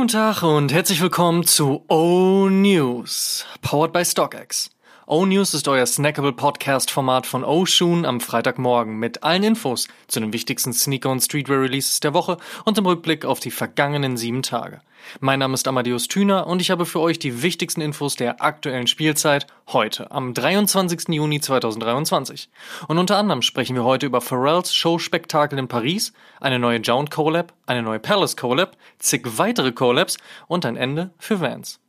Guten Tag und herzlich willkommen zu O News, powered by StockX. O News ist euer snackable Podcast-Format von O Shoon am Freitagmorgen mit allen Infos zu den wichtigsten Sneaker- und Streetwear-Releases der Woche und im Rückblick auf die vergangenen sieben Tage. Mein Name ist Amadeus Thüner und ich habe für euch die wichtigsten Infos der aktuellen Spielzeit heute, am 23. Juni 2023. Und unter anderem sprechen wir heute über Pharrells Showspektakel in Paris, eine neue Jound Collab, eine neue Palace Collab, zig weitere Collabs und ein Ende für Vans.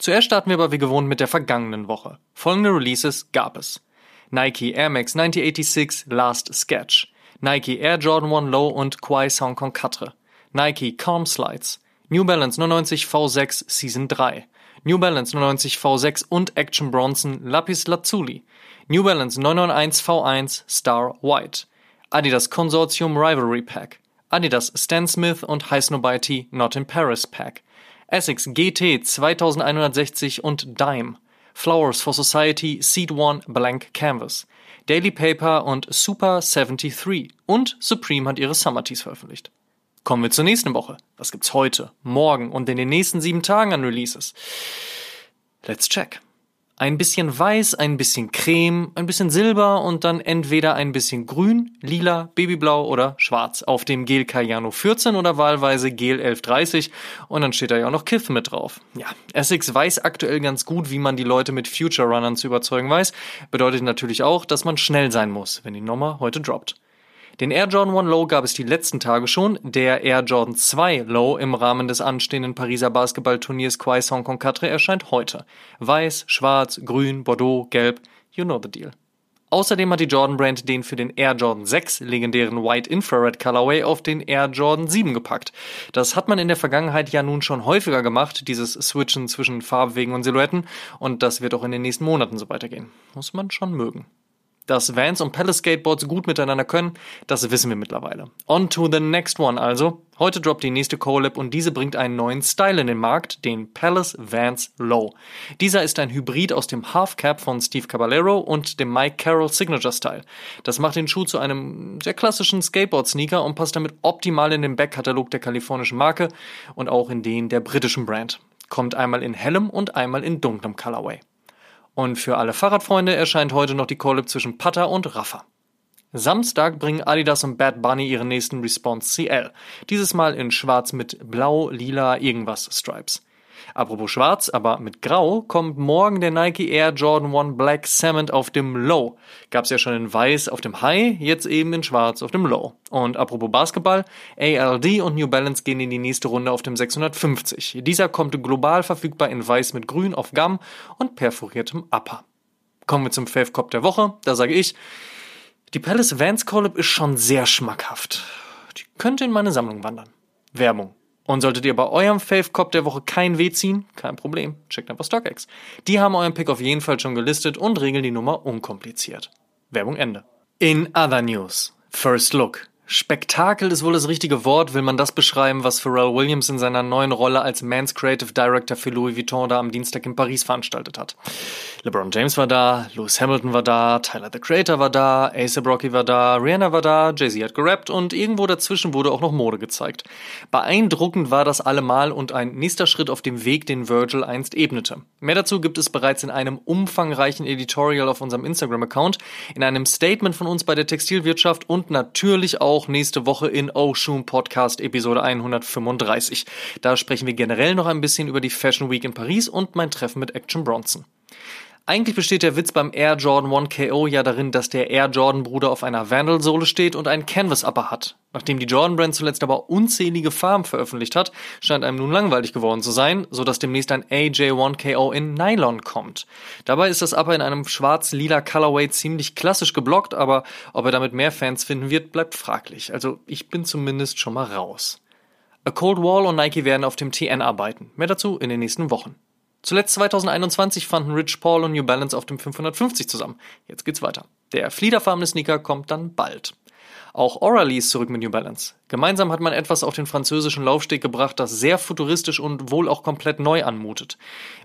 Zuerst starten wir aber wie gewohnt mit der vergangenen Woche. Folgende Releases gab es. Nike Air Max 1986 Last Sketch, Nike Air Jordan 1 Low und Kwai Song Con 4, Nike Calm Slides, New Balance 99 V6 Season 3, New Balance 99 V6 und Action Bronson Lapis Lazuli, New Balance 991 V1 Star White, Adidas Consortium Rivalry Pack, Adidas Stan Smith und High Snobiety Not in Paris Pack, Essex GT 2160 und Dime, Flowers for Society Seed One Blank Canvas, Daily Paper und Super 73 und Supreme hat ihre Summer Tees veröffentlicht. Kommen wir zur nächsten Woche. Was gibt's heute, morgen und in den nächsten sieben Tagen an Releases? Let's check. Ein bisschen weiß, ein bisschen creme, ein bisschen silber und dann entweder ein bisschen grün, lila, babyblau oder schwarz auf dem Gel Cayano 14 oder wahlweise Gel 1130 und dann steht da ja auch noch Kith mit drauf. Ja, Essex weiß aktuell ganz gut, wie man die Leute mit Future Runnern zu überzeugen weiß. Bedeutet natürlich auch, dass man schnell sein muss, wenn die Nummer heute droppt. Den Air Jordan 1 Low gab es die letzten Tage schon. Der Air Jordan 2 Low im Rahmen des anstehenden Pariser Basketballturniers Quai Hong Kong 4 erscheint heute. Weiß, schwarz, grün, bordeaux, gelb. You know the deal. Außerdem hat die Jordan Brand den für den Air Jordan 6 legendären White Infrared Colorway auf den Air Jordan 7 gepackt. Das hat man in der Vergangenheit ja nun schon häufiger gemacht, dieses Switchen zwischen Farbwegen und Silhouetten, und das wird auch in den nächsten Monaten so weitergehen. Muss man schon mögen. Dass Vans und Palace Skateboards gut miteinander können, das wissen wir mittlerweile. On to the next one also. Heute droppt die nächste Collab und diese bringt einen neuen Style in den Markt, den Palace Vans Low. Dieser ist ein Hybrid aus dem Half Cap von Steve Caballero und dem Mike Carroll Signature Style. Das macht den Schuh zu einem sehr klassischen Skateboard-Sneaker und passt damit optimal in den Backkatalog der kalifornischen Marke und auch in den der britischen Brand. Kommt einmal in hellem und einmal in dunklem Colorway. Und für alle Fahrradfreunde erscheint heute noch die Collab zwischen Putter und Raffa. Samstag bringen Adidas und Bad Bunny ihren nächsten Response CL. Dieses Mal in schwarz mit blau, lila, irgendwas Stripes. Apropos schwarz, aber mit grau kommt morgen der Nike Air Jordan 1 Black Cement auf dem Low. Gab's ja schon in weiß auf dem High, jetzt eben in schwarz auf dem Low. Und apropos Basketball, ALD und New Balance gehen in die nächste Runde auf dem 650. Dieser kommt global verfügbar in weiß mit grün auf Gum und perforiertem Upper. Kommen wir zum Fave Cop der Woche. Da sage ich, die Palace Vans Collab ist schon sehr schmackhaft. Die könnte in meine Sammlung wandern. Werbung. Und solltet ihr bei eurem Fave Cop der Woche kein Weh ziehen, kein Problem, checkt einfach StockX. Die haben euren Pick auf jeden Fall schon gelistet und regeln die Nummer unkompliziert. Werbung Ende. In other news. First Look. Spektakel ist wohl das richtige Wort, will man das beschreiben, was Pharrell Williams in seiner neuen Rolle als Mans Creative Director für Louis Vuitton da am Dienstag in Paris veranstaltet hat. LeBron James war da, Lewis Hamilton war da, Tyler the Creator war da, ASAP Rocky war da, Rihanna war da, Jay-Z hat gerappt und irgendwo dazwischen wurde auch noch Mode gezeigt. Beeindruckend war das allemal und ein nächster Schritt auf dem Weg, den Virgil einst ebnete. Mehr dazu gibt es bereits in einem umfangreichen Editorial auf unserem Instagram-Account, in einem Statement von uns bei der Textilwirtschaft und natürlich auch auch nächste Woche in Oshun Podcast Episode 135. Da sprechen wir generell noch ein bisschen über die Fashion Week in Paris und mein Treffen mit Action Bronson. Eigentlich besteht der Witz beim Air Jordan 1 KO ja darin, dass der Air Jordan Bruder auf einer Vandal-Sohle steht und einen Canvas-Upper hat. Nachdem die Jordan Brand zuletzt aber unzählige Farben veröffentlicht hat, scheint einem nun langweilig geworden zu sein, so dass demnächst ein AJ1 KO in Nylon kommt. Dabei ist das Upper in einem schwarz-lila Colorway ziemlich klassisch geblockt, aber ob er damit mehr Fans finden wird, bleibt fraglich. Also ich bin zumindest schon mal raus. A Cold Wall und Nike werden auf dem TN arbeiten. Mehr dazu in den nächsten Wochen. Zuletzt 2021 fanden Rich Paul und New Balance auf dem 550 zusammen. Jetzt geht's weiter. Der fliederfarbene Sneaker kommt dann bald. Auch Oralee ist zurück mit New Balance. Gemeinsam hat man etwas auf den französischen Laufsteg gebracht, das sehr futuristisch und wohl auch komplett neu anmutet.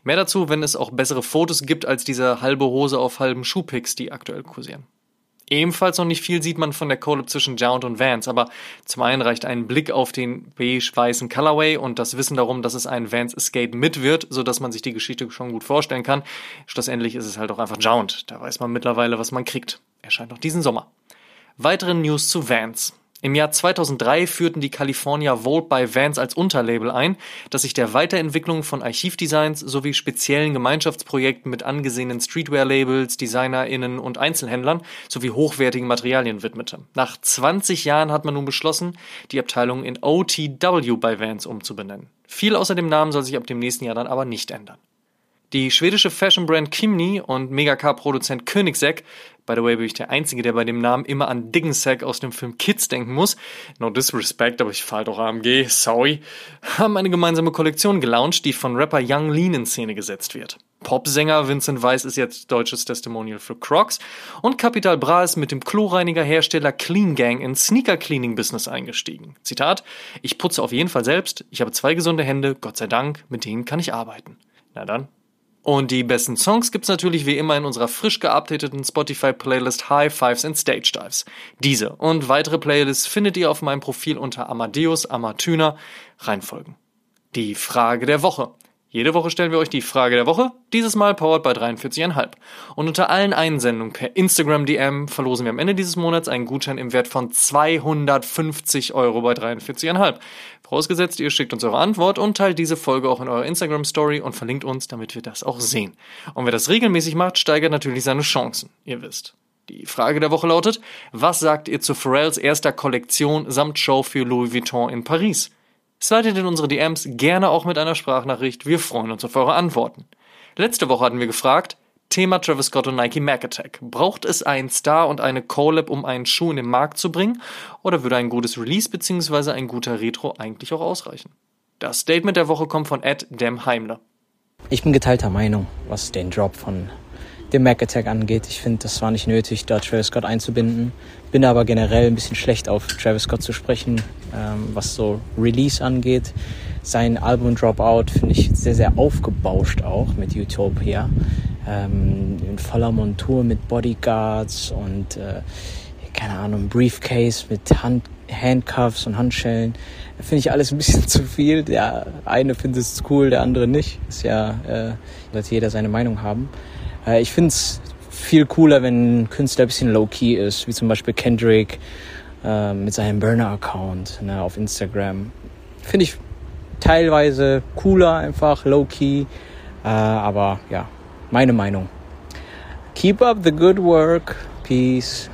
Mehr dazu, wenn es auch bessere Fotos gibt als diese halbe Hose auf halben Schuhpicks, die aktuell kursieren. Ebenfalls noch nicht viel sieht man von der Collab zwischen Jount und Vans, aber zum einen reicht ein Blick auf den beige-weißen Colorway und das Wissen darum, dass es ein Vans Escape mit wird, sodass man sich die Geschichte schon gut vorstellen kann. Schlussendlich ist es halt auch einfach Jount. Da weiß man mittlerweile, was man kriegt. Erscheint noch diesen Sommer. Weitere News zu Vans. Im Jahr 2003 führten die California Vault bei Vans als Unterlabel ein, das sich der Weiterentwicklung von Archivdesigns sowie speziellen Gemeinschaftsprojekten mit angesehenen Streetwear-Labels, DesignerInnen und Einzelhändlern sowie hochwertigen Materialien widmete. Nach 20 Jahren hat man nun beschlossen, die Abteilung in OTW bei Vans umzubenennen. Viel außer dem Namen soll sich ab dem nächsten Jahr dann aber nicht ändern. Die schwedische Fashion-Brand Kimni und Megacar-Produzent Koenigsegg, by the way bin ich der Einzige, der bei dem Namen immer an Diggensack aus dem Film Kids denken muss, no disrespect, aber ich fahr doch AMG, sorry, haben eine gemeinsame Kollektion gelauncht, die von Rapper Young Lean in Szene gesetzt wird. Popsänger Vincent Weiss ist jetzt deutsches Testimonial für Crocs und Capital Bra ist mit dem Kloreiniger-Hersteller Clean Gang in Sneaker-Cleaning-Business eingestiegen. Zitat, ich putze auf jeden Fall selbst, ich habe zwei gesunde Hände, Gott sei Dank, mit denen kann ich arbeiten. Na dann, und die besten Songs gibt's natürlich wie immer in unserer frisch geupdateten Spotify-Playlist High Fives and Stage Dives. Diese und weitere Playlists findet ihr auf meinem Profil unter Amadeus Amatüner. Reinfolgen. Die Frage der Woche. Jede Woche stellen wir euch die Frage der Woche, dieses Mal powered bei 43,5. Und unter allen Einsendungen per Instagram DM verlosen wir am Ende dieses Monats einen Gutschein im Wert von 250 Euro bei 43,5. Vorausgesetzt, ihr schickt uns eure Antwort und teilt diese Folge auch in eurer Instagram Story und verlinkt uns, damit wir das auch sehen. Und wer das regelmäßig macht, steigert natürlich seine Chancen. Ihr wisst. Die Frage der Woche lautet, was sagt ihr zu Pharrells erster Kollektion samt Show für Louis Vuitton in Paris? Slidet in unsere DMs gerne auch mit einer Sprachnachricht. Wir freuen uns auf eure Antworten. Letzte Woche hatten wir gefragt, Thema Travis Scott und Nike Mac Attack. Braucht es einen Star und eine Collab, um einen Schuh in den Markt zu bringen? Oder würde ein gutes Release bzw. ein guter Retro eigentlich auch ausreichen? Das Statement der Woche kommt von Ed Dem Heimler. Ich bin geteilter Meinung, was den Drop von dem Mac Attack angeht. Ich finde, das war nicht nötig, da Travis Scott einzubinden. Bin aber generell ein bisschen schlecht auf Travis Scott zu sprechen, ähm, was so Release angeht. Sein Album Dropout finde ich sehr, sehr aufgebauscht auch mit Utopia. Ähm, in voller Montur mit Bodyguards und äh, keine Ahnung, Briefcase mit Hand, Handcuffs und Handschellen. Finde ich alles ein bisschen zu viel. Der eine findet es cool, der andere nicht. Ist ja, äh, wird jeder seine Meinung haben. Äh, ich finde es viel cooler, wenn ein Künstler ein bisschen low-key ist, wie zum Beispiel Kendrick äh, mit seinem Burner-Account ne, auf Instagram. Finde ich teilweise cooler, einfach low-key. Äh, aber ja, meine Meinung. Keep up the good work. Peace.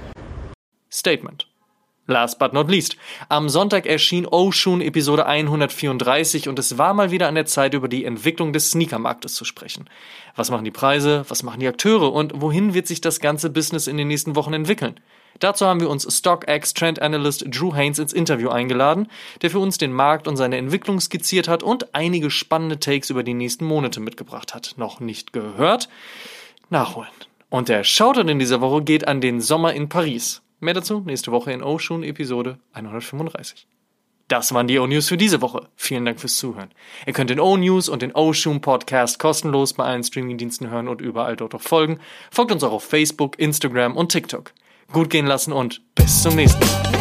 Statement. Last but not least. Am Sonntag erschien Oshun Episode 134 und es war mal wieder an der Zeit, über die Entwicklung des Sneakermarktes zu sprechen. Was machen die Preise? Was machen die Akteure? Und wohin wird sich das ganze Business in den nächsten Wochen entwickeln? Dazu haben wir uns StockX Trend Analyst Drew Haynes ins Interview eingeladen, der für uns den Markt und seine Entwicklung skizziert hat und einige spannende Takes über die nächsten Monate mitgebracht hat. Noch nicht gehört? Nachholen. Und der Shoutout in dieser Woche geht an den Sommer in Paris. Mehr dazu nächste Woche in Oshun Episode 135. Das waren die O-News für diese Woche. Vielen Dank fürs Zuhören. Ihr könnt den O-News und den O-Shoom Podcast kostenlos bei allen Streamingdiensten hören und überall dort auch folgen. Folgt uns auch auf Facebook, Instagram und TikTok. Gut gehen lassen und bis zum nächsten Mal.